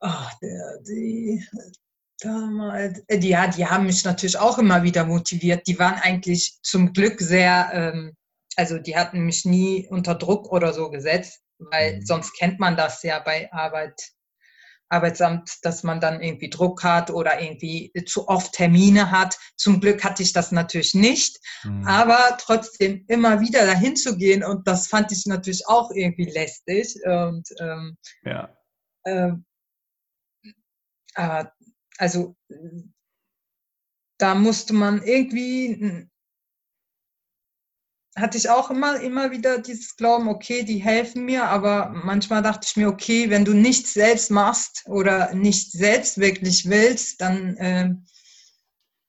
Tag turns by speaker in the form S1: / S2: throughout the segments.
S1: ach, der, die, damals, äh, ja, die haben mich natürlich auch immer wieder motiviert. Die waren eigentlich zum Glück sehr, ähm, also die hatten mich nie unter Druck oder so gesetzt, weil mhm. sonst kennt man das ja bei Arbeit, Arbeitsamt, dass man dann irgendwie Druck hat oder irgendwie zu oft Termine hat. Zum Glück hatte ich das natürlich nicht, mhm. aber trotzdem immer wieder dahin zu gehen und das fand ich natürlich auch irgendwie lästig und ähm, ja. Ähm, aber also da musste man irgendwie hatte ich auch immer, immer wieder dieses Glauben, okay, die helfen mir, aber manchmal dachte ich mir, okay, wenn du nichts selbst machst oder nicht selbst wirklich willst, dann äh,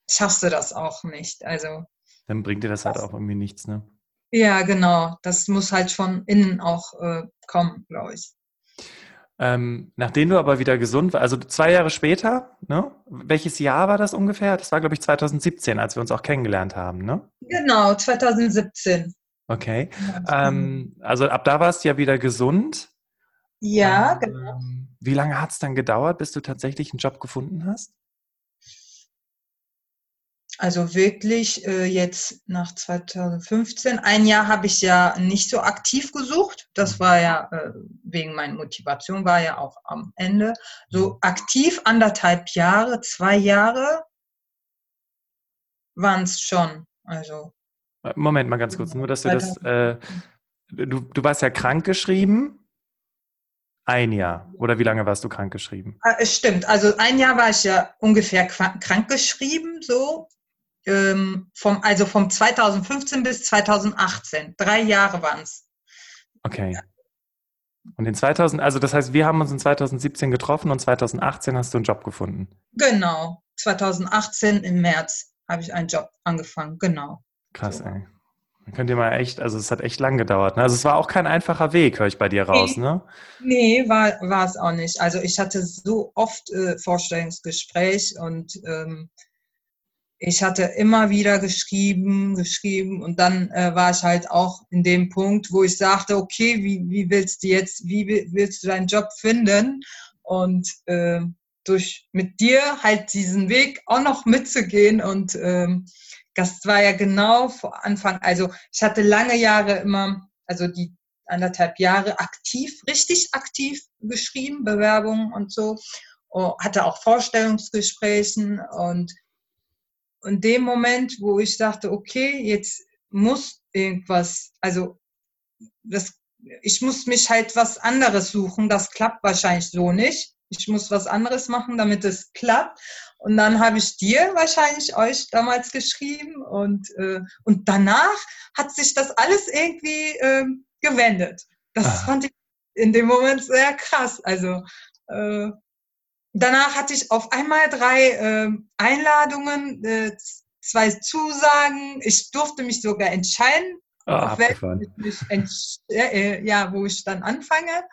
S1: schaffst du das auch nicht. Also
S2: dann bringt dir das halt auch irgendwie nichts, ne?
S1: Ja, genau. Das muss halt von innen auch äh, kommen, glaube ich.
S2: Ähm, nachdem du aber wieder gesund warst, also zwei Jahre später, ne? welches Jahr war das ungefähr? Das war, glaube ich, 2017, als wir uns auch kennengelernt haben, ne?
S1: Genau, 2017.
S2: Okay. Ähm, also ab da warst du ja wieder gesund.
S1: Ja, ähm, genau.
S2: Wie lange hat es dann gedauert, bis du tatsächlich einen Job gefunden hast?
S1: Also wirklich äh, jetzt nach 2015. Ein Jahr habe ich ja nicht so aktiv gesucht. Das war ja äh, wegen meiner Motivation, war ja auch am Ende. So aktiv anderthalb Jahre, zwei Jahre waren es schon. Also.
S2: Moment mal ganz kurz, nur dass du das. Äh, du, du warst ja krank geschrieben. Ein Jahr. Oder wie lange warst du krank geschrieben?
S1: Ah, es stimmt. Also ein Jahr war ich ja ungefähr krank geschrieben, so ähm, vom, also vom 2015 bis 2018. Drei Jahre waren es.
S2: Okay. Und in 2000, also das heißt, wir haben uns in 2017 getroffen und 2018 hast du einen Job gefunden.
S1: Genau. 2018 im März habe ich einen Job angefangen. Genau.
S2: Krass, so. ey. Dann könnt ihr mal echt, also es hat echt lang gedauert. Ne? Also es war auch kein einfacher Weg, höre ich bei dir raus,
S1: nee.
S2: ne?
S1: Nee, war, war es auch nicht. Also ich hatte so oft äh, Vorstellungsgespräch und ähm, ich hatte immer wieder geschrieben, geschrieben und dann äh, war ich halt auch in dem Punkt, wo ich sagte, okay, wie, wie willst du jetzt, wie willst du deinen Job finden? Und äh, durch mit dir halt diesen Weg auch noch mitzugehen und ähm, das war ja genau vor Anfang, also ich hatte lange Jahre immer, also die anderthalb Jahre aktiv, richtig aktiv geschrieben, Bewerbungen und so, oh, hatte auch Vorstellungsgesprächen und in dem Moment, wo ich dachte, okay, jetzt muss irgendwas, also das, ich muss mich halt was anderes suchen, das klappt wahrscheinlich so nicht. Ich muss was anderes machen, damit es klappt. Und dann habe ich dir wahrscheinlich euch damals geschrieben und, äh, und danach hat sich das alles irgendwie äh, gewendet. Das ah. fand ich in dem Moment sehr krass. Also äh, Danach hatte ich auf einmal drei äh, Einladungen, äh, zwei Zusagen. Ich durfte mich sogar entscheiden,
S2: oh,
S1: mich äh, ja, wo ich dann anfange.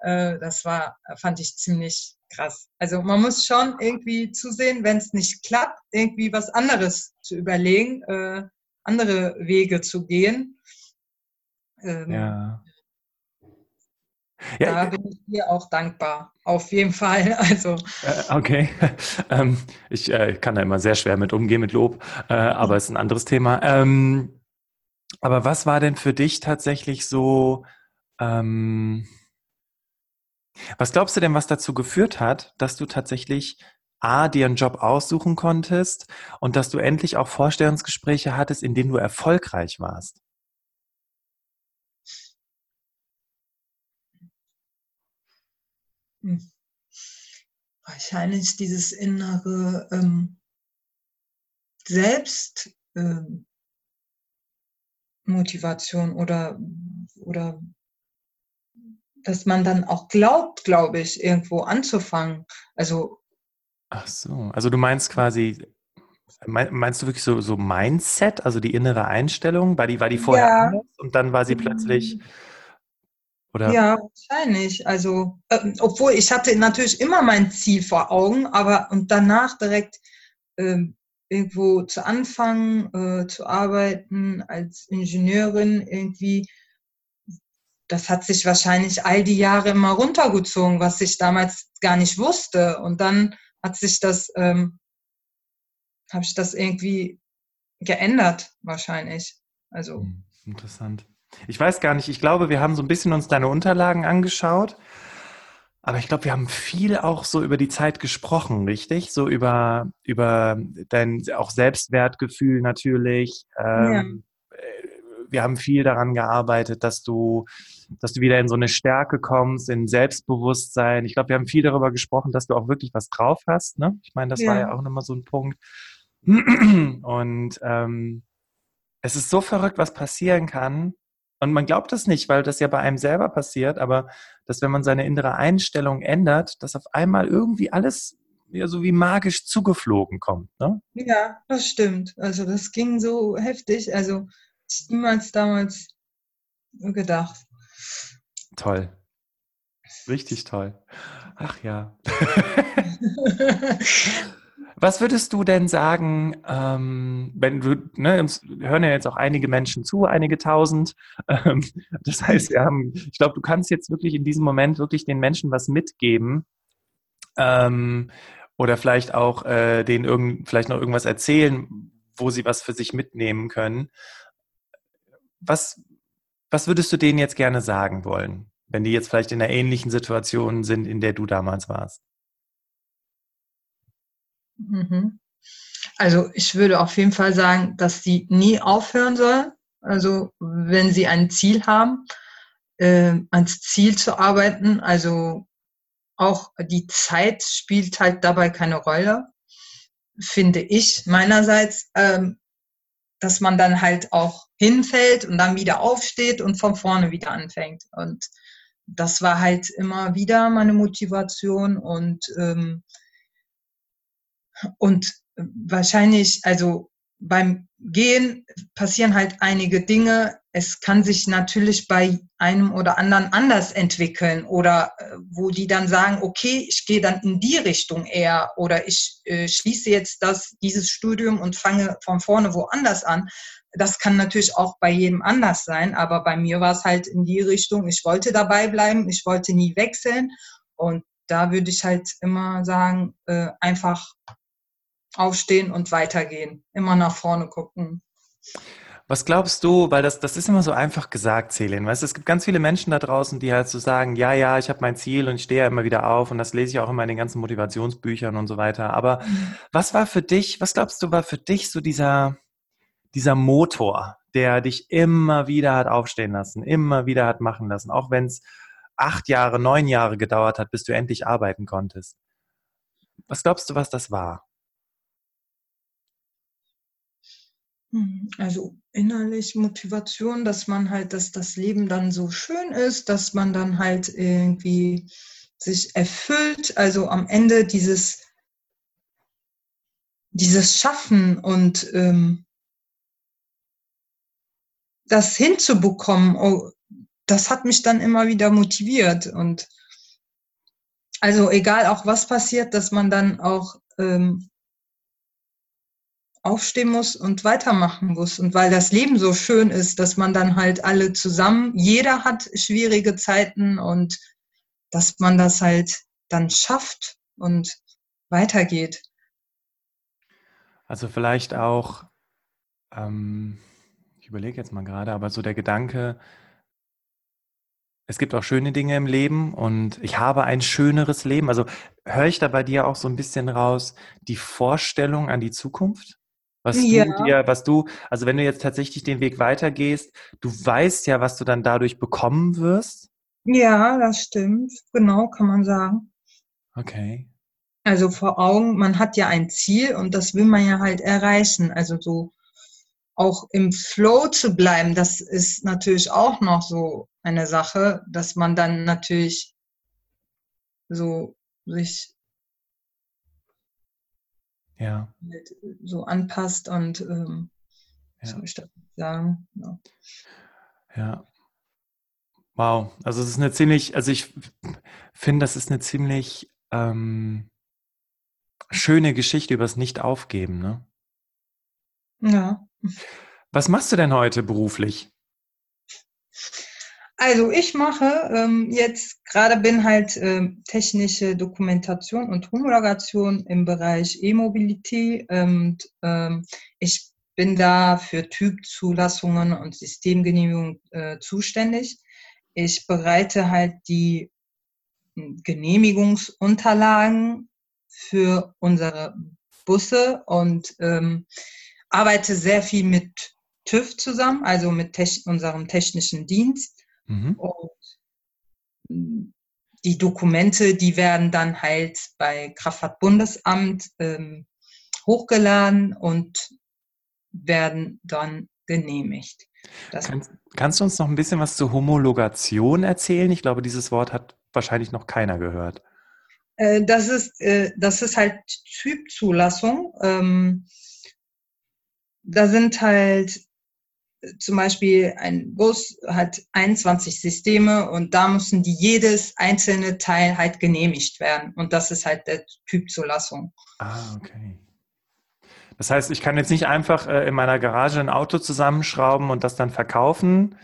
S1: Äh, das war, fand ich ziemlich krass. Also man muss schon irgendwie zusehen, wenn es nicht klappt, irgendwie was anderes zu überlegen, äh, andere Wege zu gehen.
S2: Ähm, ja.
S1: Ja, da bin ich dir auch dankbar. Auf jeden Fall. Also.
S2: Äh, okay. Ähm, ich äh, kann da immer sehr schwer mit umgehen mit Lob, äh, aber es ist ein anderes Thema. Ähm, aber was war denn für dich tatsächlich so, ähm, was glaubst du denn, was dazu geführt hat, dass du tatsächlich A, dir einen Job aussuchen konntest und dass du endlich auch Vorstellungsgespräche hattest, in denen du erfolgreich warst?
S1: Hm. Wahrscheinlich dieses innere ähm, Selbstmotivation ähm, oder, oder dass man dann auch glaubt, glaube ich, irgendwo anzufangen. Also
S2: Ach so, also du meinst quasi, meinst du wirklich so, so Mindset, also die innere Einstellung? War die, war die vorher ja. anders und dann war sie plötzlich hm.
S1: Oder? Ja, wahrscheinlich. Also, äh, obwohl ich hatte natürlich immer mein Ziel vor Augen, aber und danach direkt äh, irgendwo zu anfangen, äh, zu arbeiten als Ingenieurin, irgendwie das hat sich wahrscheinlich all die Jahre immer runtergezogen, was ich damals gar nicht wusste. Und dann hat sich das, ähm, habe ich das irgendwie geändert, wahrscheinlich. Also. Hm,
S2: interessant. Ich weiß gar nicht, ich glaube, wir haben so ein bisschen uns deine Unterlagen angeschaut. Aber ich glaube, wir haben viel auch so über die Zeit gesprochen, richtig? So über, über dein auch Selbstwertgefühl natürlich. Ähm, ja. Äh, wir haben viel daran gearbeitet, dass du, dass du wieder in so eine Stärke kommst, in Selbstbewusstsein. Ich glaube, wir haben viel darüber gesprochen, dass du auch wirklich was drauf hast. Ne? Ich meine, das ja. war ja auch nochmal so ein Punkt. Und ähm, es ist so verrückt, was passieren kann, und man glaubt das nicht, weil das ja bei einem selber passiert, aber dass wenn man seine innere Einstellung ändert, dass auf einmal irgendwie alles ja so wie magisch zugeflogen kommt. Ne?
S1: Ja, das stimmt. Also das ging so heftig. Also ich niemals damals gedacht.
S2: Toll. Richtig toll. Ach ja. Was würdest du denn sagen, ähm, wenn du, ne, uns hören ja jetzt auch einige Menschen zu, einige tausend. Ähm, das heißt, wir haben, ich glaube, du kannst jetzt wirklich in diesem Moment wirklich den Menschen was mitgeben. Ähm, oder vielleicht auch äh, denen irgend, vielleicht noch irgendwas erzählen, wo sie was für sich mitnehmen können. Was, was würdest du denen jetzt gerne sagen wollen, wenn die jetzt vielleicht in einer ähnlichen Situation sind, in der du damals warst?
S1: Mhm. Also ich würde auf jeden Fall sagen, dass sie nie aufhören soll. Also wenn sie ein Ziel haben, äh, ans Ziel zu arbeiten. Also auch die Zeit spielt halt dabei keine Rolle, finde ich meinerseits, ähm, dass man dann halt auch hinfällt und dann wieder aufsteht und von vorne wieder anfängt. Und das war halt immer wieder meine Motivation und ähm, und wahrscheinlich, also beim Gehen passieren halt einige Dinge. Es kann sich natürlich bei einem oder anderen anders entwickeln oder äh, wo die dann sagen, okay, ich gehe dann in die Richtung eher oder ich äh, schließe jetzt das, dieses Studium und fange von vorne woanders an. Das kann natürlich auch bei jedem anders sein, aber bei mir war es halt in die Richtung, ich wollte dabei bleiben, ich wollte nie wechseln und da würde ich halt immer sagen, äh, einfach aufstehen und weitergehen. Immer nach vorne gucken.
S2: Was glaubst du, weil das, das ist immer so einfach gesagt, Celine, weißt du, es gibt ganz viele Menschen da draußen, die halt so sagen, ja, ja, ich habe mein Ziel und ich stehe ja immer wieder auf und das lese ich auch immer in den ganzen Motivationsbüchern und so weiter. Aber mhm. was war für dich, was glaubst du, war für dich so dieser, dieser Motor, der dich immer wieder hat aufstehen lassen, immer wieder hat machen lassen, auch wenn es acht Jahre, neun Jahre gedauert hat, bis du endlich arbeiten konntest? Was glaubst du, was das war?
S1: Also innerlich Motivation, dass man halt, dass das Leben dann so schön ist, dass man dann halt irgendwie sich erfüllt, also am Ende dieses, dieses Schaffen und ähm, das hinzubekommen, oh, das hat mich dann immer wieder motiviert. Und also egal auch was passiert, dass man dann auch ähm, aufstehen muss und weitermachen muss. Und weil das Leben so schön ist, dass man dann halt alle zusammen, jeder hat schwierige Zeiten und dass man das halt dann schafft und weitergeht.
S2: Also vielleicht auch, ähm, ich überlege jetzt mal gerade, aber so der Gedanke, es gibt auch schöne Dinge im Leben und ich habe ein schöneres Leben. Also höre ich da bei dir auch so ein bisschen raus die Vorstellung an die Zukunft? Was ja. du dir, was du, also wenn du jetzt tatsächlich den Weg weitergehst, du weißt ja, was du dann dadurch bekommen wirst.
S1: Ja, das stimmt. Genau, kann man sagen.
S2: Okay.
S1: Also vor Augen, man hat ja ein Ziel und das will man ja halt erreichen. Also so auch im Flow zu bleiben, das ist natürlich auch noch so eine Sache, dass man dann natürlich so sich
S2: ja.
S1: Halt so anpasst und ähm, ja. soll ich das sagen? Ja.
S2: ja. Wow, also es ist eine ziemlich, also ich finde, das ist eine ziemlich ähm, schöne Geschichte übers Nicht-Aufgeben, ne?
S1: Ja.
S2: Was machst du denn heute beruflich?
S1: Also ich mache ähm, jetzt gerade bin halt äh, technische Dokumentation und Homologation im Bereich E-Mobility und ähm, ich bin da für Typzulassungen und Systemgenehmigung äh, zuständig. Ich bereite halt die hm, Genehmigungsunterlagen für unsere Busse und ähm, arbeite sehr viel mit TÜV zusammen, also mit te unserem technischen Dienst. Mhm. Und die Dokumente, die werden dann halt bei Kraftfahrtbundesamt ähm, hochgeladen und werden dann genehmigt.
S2: Kannst, kannst, du uns noch ein bisschen was zur Homologation erzählen? Ich glaube, dieses Wort hat wahrscheinlich noch keiner gehört.
S1: Äh, das, ist, äh, das ist halt Typzulassung. Ähm, da sind halt zum Beispiel ein Bus hat 21 Systeme und da müssen die jedes einzelne Teil halt genehmigt werden. Und das ist halt der Typzulassung.
S2: Ah, okay. Das heißt, ich kann jetzt nicht einfach äh, in meiner Garage ein Auto zusammenschrauben und das dann verkaufen,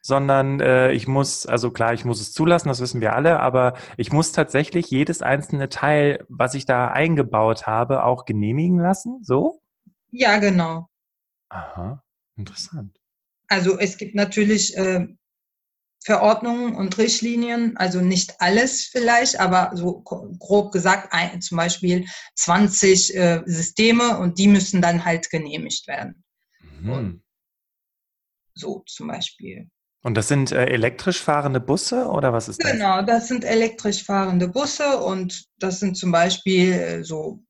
S2: sondern äh, ich muss, also klar, ich muss es zulassen, das wissen wir alle, aber ich muss tatsächlich jedes einzelne Teil, was ich da eingebaut habe, auch genehmigen lassen, so?
S1: Ja, genau.
S2: Aha, interessant.
S1: Also es gibt natürlich äh, Verordnungen und Richtlinien, also nicht alles vielleicht, aber so grob gesagt, ein, zum Beispiel 20 äh, Systeme und die müssen dann halt genehmigt werden. Mhm. So zum Beispiel.
S2: Und das sind äh, elektrisch fahrende Busse oder was ist
S1: das? Genau, das sind elektrisch fahrende Busse und das sind zum Beispiel äh, so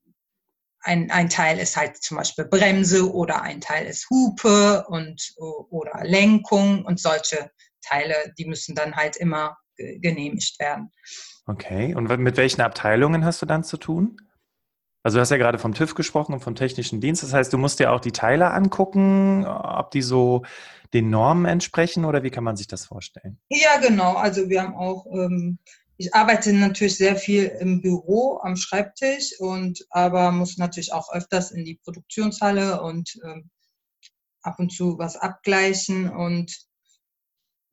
S1: ein, ein Teil ist halt zum Beispiel Bremse oder ein Teil ist Hupe und oder Lenkung und solche Teile, die müssen dann halt immer genehmigt werden.
S2: Okay, und mit welchen Abteilungen hast du dann zu tun? Also du hast ja gerade vom TÜV gesprochen und vom technischen Dienst. Das heißt, du musst dir auch die Teile angucken, ob die so den Normen entsprechen oder wie kann man sich das vorstellen?
S1: Ja, genau. Also wir haben auch, ähm, ich arbeite natürlich sehr viel im Büro am Schreibtisch und aber muss natürlich auch öfters in die Produktionshalle und ähm, ab und zu was abgleichen und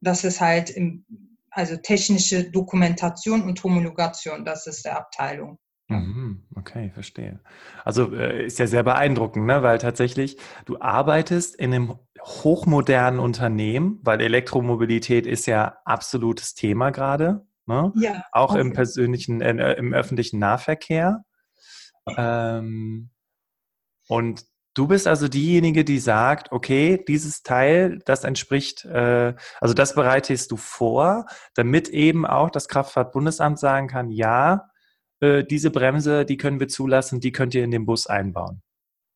S1: das ist halt im, also technische Dokumentation und Homologation, das ist der Abteilung.
S2: Mhm, okay, verstehe. Also äh, ist ja sehr beeindruckend, ne? weil tatsächlich du arbeitest in einem hochmodernen Unternehmen, weil Elektromobilität ist ja absolutes Thema gerade, ne? ja, auch okay. im persönlichen, äh, im öffentlichen Nahverkehr. Ähm, und Du bist also diejenige, die sagt, okay, dieses Teil, das entspricht, äh, also das bereitest du vor, damit eben auch das Kraftfahrtbundesamt sagen kann, ja, äh, diese Bremse, die können wir zulassen, die könnt ihr in den Bus einbauen.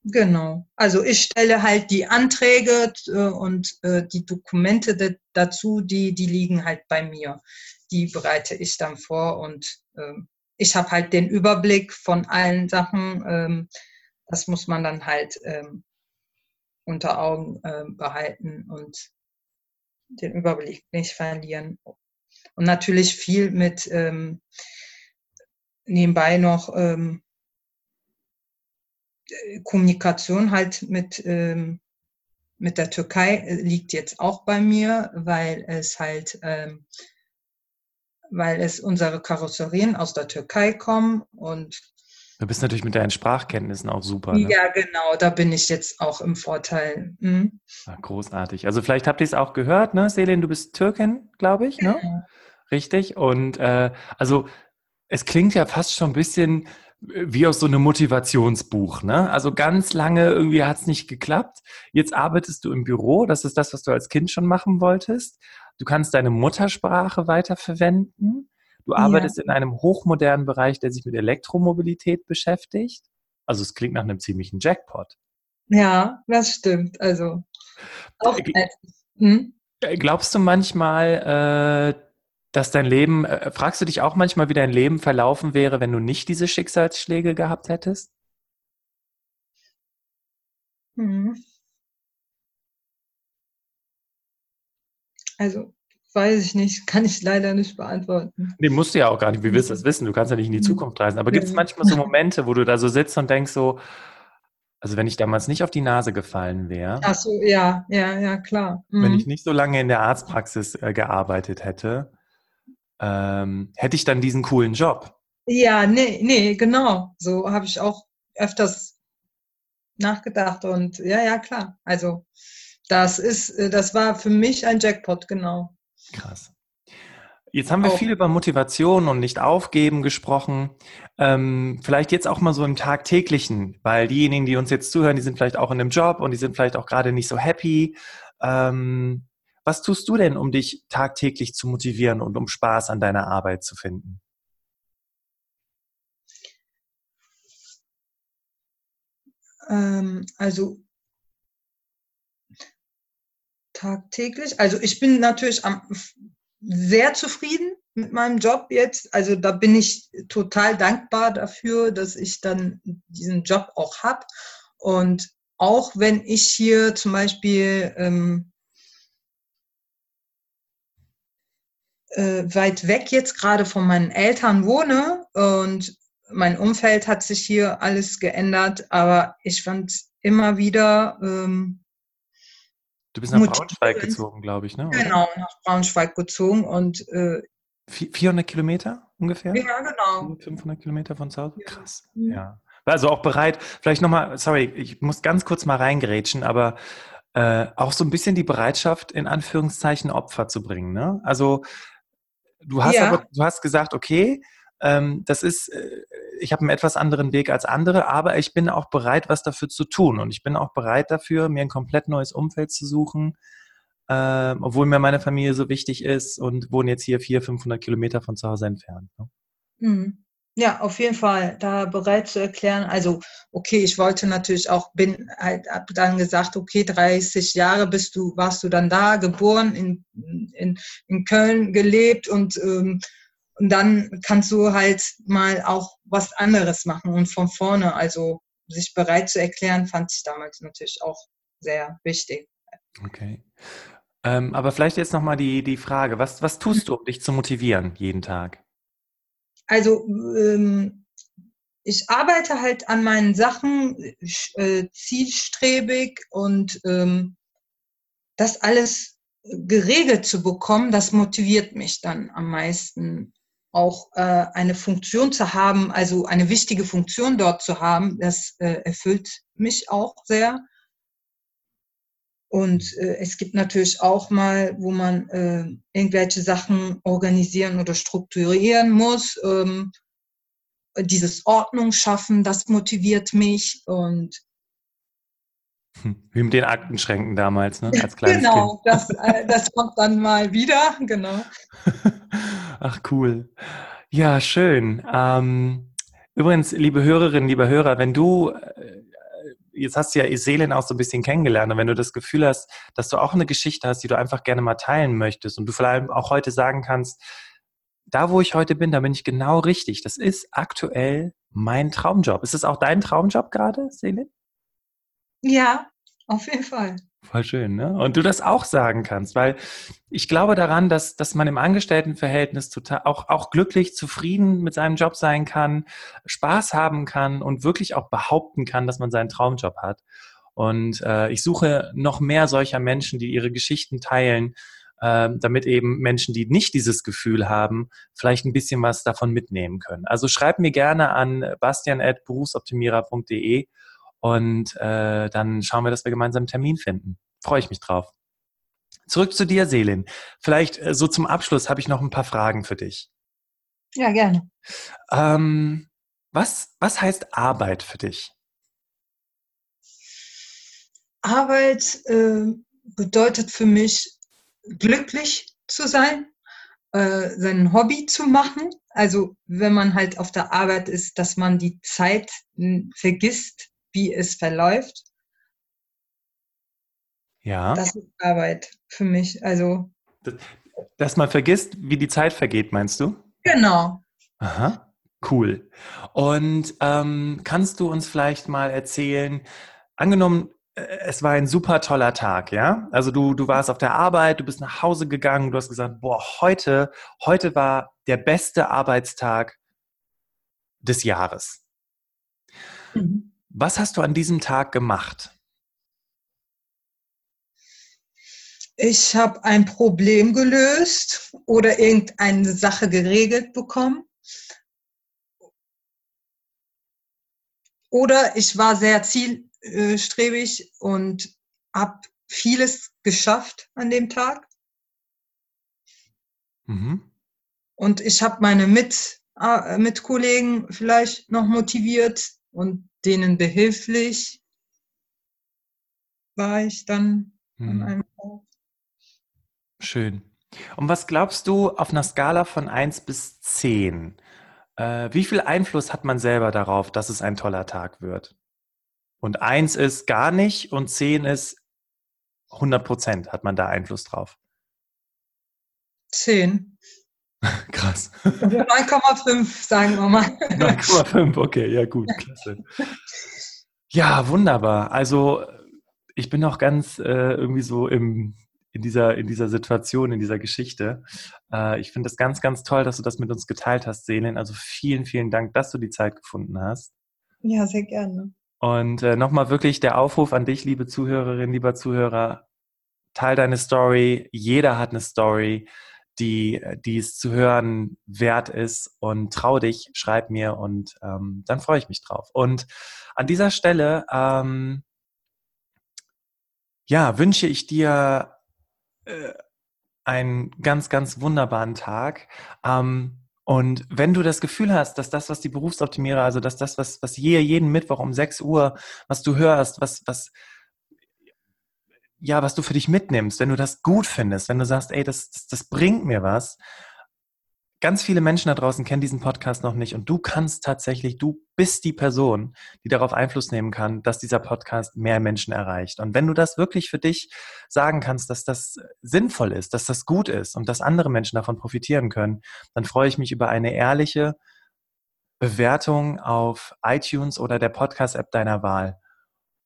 S1: Genau. Also ich stelle halt die Anträge äh, und äh, die Dokumente dazu, die, die liegen halt bei mir. Die bereite ich dann vor und ähm, ich habe halt den Überblick von allen Sachen ähm, das muss man dann halt ähm, unter Augen äh, behalten und den Überblick nicht verlieren. Und natürlich viel mit ähm, nebenbei noch ähm, Kommunikation halt mit, ähm, mit der Türkei äh, liegt jetzt auch bei mir, weil es halt, ähm, weil es unsere Karosserien aus der Türkei kommen und
S2: Du bist natürlich mit deinen Sprachkenntnissen auch super. Ne?
S1: Ja, genau, da bin ich jetzt auch im Vorteil. Mhm.
S2: Ja, großartig. Also vielleicht habt ihr es auch gehört, ne? Selin, du bist Türkin, glaube ich, ne? Ja. Richtig. Und äh, also es klingt ja fast schon ein bisschen äh, wie aus so einem Motivationsbuch, ne? Also ganz lange irgendwie hat es nicht geklappt. Jetzt arbeitest du im Büro, das ist das, was du als Kind schon machen wolltest. Du kannst deine Muttersprache weiterverwenden. Du arbeitest ja. in einem hochmodernen Bereich, der sich mit Elektromobilität beschäftigt. Also es klingt nach einem ziemlichen Jackpot.
S1: Ja, das stimmt. Also auch,
S2: äh, hm? glaubst du manchmal, äh, dass dein Leben, äh, fragst du dich auch manchmal, wie dein Leben verlaufen wäre, wenn du nicht diese Schicksalsschläge gehabt hättest?
S1: Hm. Also Weiß ich nicht, kann ich leider nicht beantworten.
S2: Nee, musst du ja auch gar nicht. Wie willst du das wissen? Du kannst ja nicht in die mhm. Zukunft reisen. Aber gibt es manchmal so Momente, wo du da so sitzt und denkst so, Also wenn ich damals nicht auf die Nase gefallen wäre.
S1: Ach so, ja, ja, ja, klar.
S2: Mhm. Wenn ich nicht so lange in der Arztpraxis äh, gearbeitet hätte, ähm, hätte ich dann diesen coolen Job.
S1: Ja, nee, nee, genau. So habe ich auch öfters nachgedacht und ja, ja, klar. Also das ist, äh, das war für mich ein Jackpot, genau.
S2: Krass. Jetzt haben wir viel über Motivation und nicht aufgeben gesprochen. Ähm, vielleicht jetzt auch mal so im tagtäglichen, weil diejenigen, die uns jetzt zuhören, die sind vielleicht auch in einem Job und die sind vielleicht auch gerade nicht so happy. Ähm, was tust du denn, um dich tagtäglich zu motivieren und um Spaß an deiner Arbeit zu finden?
S1: Ähm, also tagtäglich. Also ich bin natürlich am, sehr zufrieden mit meinem Job jetzt. Also da bin ich total dankbar dafür, dass ich dann diesen Job auch habe. Und auch wenn ich hier zum Beispiel ähm, äh, weit weg jetzt gerade von meinen Eltern wohne und mein Umfeld hat sich hier alles geändert, aber ich fand immer wieder. Ähm,
S2: du bist nach Braunschweig gezogen, glaube ich, ne?
S1: Genau, nach Braunschweig gezogen und. Äh,
S2: 400 Kilometer ungefähr?
S1: Ja, genau.
S2: 500 Kilometer von zu Hause? Krass, ja. ja. Also auch bereit, vielleicht nochmal, sorry, ich muss ganz kurz mal reingerätschen, aber äh, auch so ein bisschen die Bereitschaft, in Anführungszeichen Opfer zu bringen. Ne? Also du hast ja. aber, du hast gesagt, okay, ähm, das ist, äh, ich habe einen etwas anderen Weg als andere, aber ich bin auch bereit, was dafür zu tun. Und ich bin auch bereit dafür, mir ein komplett neues Umfeld zu suchen, äh, obwohl mir meine Familie so wichtig ist und wohne jetzt hier 400, 500 Kilometer von zu Hause entfernt. Ne?
S1: Mhm. Ja, auf jeden Fall da bereit zu erklären. Also, okay, ich wollte natürlich auch, bin halt, hab dann gesagt, okay, 30 Jahre bist du, warst du dann da, geboren, in, in, in Köln gelebt und ähm, und dann kannst du halt mal auch was anderes machen und von vorne, also sich bereit zu erklären, fand ich damals natürlich auch sehr wichtig.
S2: Okay. Ähm, aber vielleicht jetzt nochmal die, die Frage, was, was tust du, um dich zu motivieren jeden Tag?
S1: Also ähm, ich arbeite halt an meinen Sachen äh, zielstrebig und ähm, das alles geregelt zu bekommen, das motiviert mich dann am meisten auch äh, eine Funktion zu haben, also eine wichtige Funktion dort zu haben, das äh, erfüllt mich auch sehr. Und äh, es gibt natürlich auch mal, wo man äh, irgendwelche Sachen organisieren oder strukturieren muss. Ähm, dieses Ordnung schaffen, das motiviert mich und
S2: hm, wie mit den Aktenschränken damals, ne? Als kleines
S1: genau, kind. das, äh, das kommt dann mal wieder, genau.
S2: Ach cool. Ja, schön. Ähm, übrigens, liebe Hörerinnen, liebe Hörer, wenn du äh, jetzt hast du ja Selin auch so ein bisschen kennengelernt und wenn du das Gefühl hast, dass du auch eine Geschichte hast, die du einfach gerne mal teilen möchtest und du vielleicht auch heute sagen kannst, da wo ich heute bin, da bin ich genau richtig. Das ist aktuell mein Traumjob. Ist es auch dein Traumjob gerade, Selin?
S1: Ja, auf jeden Fall.
S2: Voll schön, ne? Und du das auch sagen kannst, weil ich glaube daran, dass, dass man im Angestelltenverhältnis total auch, auch glücklich, zufrieden mit seinem Job sein kann, Spaß haben kann und wirklich auch behaupten kann, dass man seinen Traumjob hat. Und äh, ich suche noch mehr solcher Menschen, die ihre Geschichten teilen, äh, damit eben Menschen, die nicht dieses Gefühl haben, vielleicht ein bisschen was davon mitnehmen können. Also schreib mir gerne an bastian.berufsoptimierer.de und äh, dann schauen wir, dass wir gemeinsam einen Termin finden. Freue ich mich drauf. Zurück zu dir, Selin. Vielleicht äh, so zum Abschluss habe ich noch ein paar Fragen für dich.
S1: Ja, gerne.
S2: Ähm, was, was heißt Arbeit für dich?
S1: Arbeit äh, bedeutet für mich, glücklich zu sein, äh, sein Hobby zu machen. Also wenn man halt auf der Arbeit ist, dass man die Zeit vergisst, wie es verläuft.
S2: Ja.
S1: Das ist Arbeit für mich. Also.
S2: Dass man vergisst, wie die Zeit vergeht, meinst du?
S1: Genau.
S2: Aha, cool. Und ähm, kannst du uns vielleicht mal erzählen, angenommen, äh, es war ein super toller Tag, ja? Also du, du warst auf der Arbeit, du bist nach Hause gegangen, du hast gesagt, boah, heute, heute war der beste Arbeitstag des Jahres. Mhm Was hast du an diesem Tag gemacht?
S1: Ich habe ein Problem gelöst oder irgendeine Sache geregelt bekommen. Oder ich war sehr zielstrebig und habe vieles geschafft an dem Tag. Mhm. Und ich habe meine Mit, äh, Mitkollegen vielleicht noch motiviert und denen behilflich war ich dann mhm. an einem Tag.
S2: Schön. Und was glaubst du auf einer Skala von 1 bis 10? Äh, wie viel Einfluss hat man selber darauf, dass es ein toller Tag wird? Und 1 ist gar nicht und 10 ist 100 Prozent hat man da Einfluss drauf.
S1: 10.
S2: Krass.
S1: 9,5 sagen wir mal.
S2: 9,5, okay, ja gut, klasse. Ja, wunderbar. Also ich bin noch ganz äh, irgendwie so im, in, dieser, in dieser Situation, in dieser Geschichte. Äh, ich finde es ganz, ganz toll, dass du das mit uns geteilt hast, Selin. Also vielen, vielen Dank, dass du die Zeit gefunden hast.
S1: Ja, sehr gerne.
S2: Und äh, nochmal wirklich der Aufruf an dich, liebe Zuhörerin, lieber Zuhörer, teil deine Story. Jeder hat eine Story die, die es zu hören wert ist und trau dich, schreib mir und ähm, dann freue ich mich drauf. Und an dieser Stelle, ähm, ja, wünsche ich dir äh, einen ganz, ganz wunderbaren Tag. Ähm, und wenn du das Gefühl hast, dass das, was die Berufsoptimierer, also dass das, was, was hier jeden Mittwoch um 6 Uhr, was du hörst, was, was, ja, was du für dich mitnimmst, wenn du das gut findest, wenn du sagst, ey, das, das, das bringt mir was. Ganz viele Menschen da draußen kennen diesen Podcast noch nicht und du kannst tatsächlich, du bist die Person, die darauf Einfluss nehmen kann, dass dieser Podcast mehr Menschen erreicht. Und wenn du das wirklich für dich sagen kannst, dass das sinnvoll ist, dass das gut ist und dass andere Menschen davon profitieren können, dann freue ich mich über eine ehrliche Bewertung auf iTunes oder der Podcast-App deiner Wahl.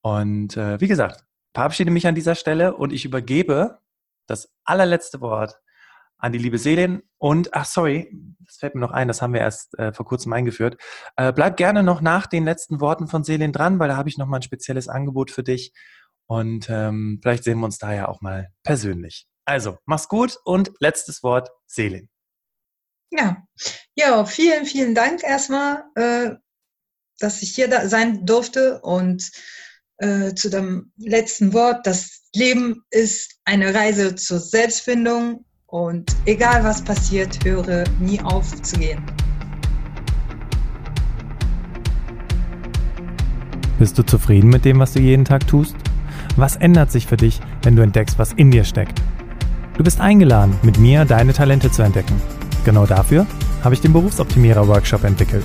S2: Und äh, wie gesagt, verabschiede mich an dieser Stelle und ich übergebe das allerletzte Wort an die liebe Selin. Und, ach sorry, das fällt mir noch ein, das haben wir erst äh, vor kurzem eingeführt. Äh, bleib gerne noch nach den letzten Worten von Selin dran, weil da habe ich noch mal ein spezielles Angebot für dich. Und ähm, vielleicht sehen wir uns da ja auch mal persönlich. Also, mach's gut und letztes Wort, Selin.
S1: Ja, ja, vielen, vielen Dank erstmal, äh, dass ich hier da sein durfte und äh, zu dem letzten Wort. Das Leben ist eine Reise zur Selbstfindung und egal was passiert, höre nie auf zu gehen.
S2: Bist du zufrieden mit dem, was du jeden Tag tust? Was ändert sich für dich, wenn du entdeckst, was in dir steckt? Du bist eingeladen, mit mir deine Talente zu entdecken. Genau dafür habe ich den Berufsoptimierer Workshop entwickelt.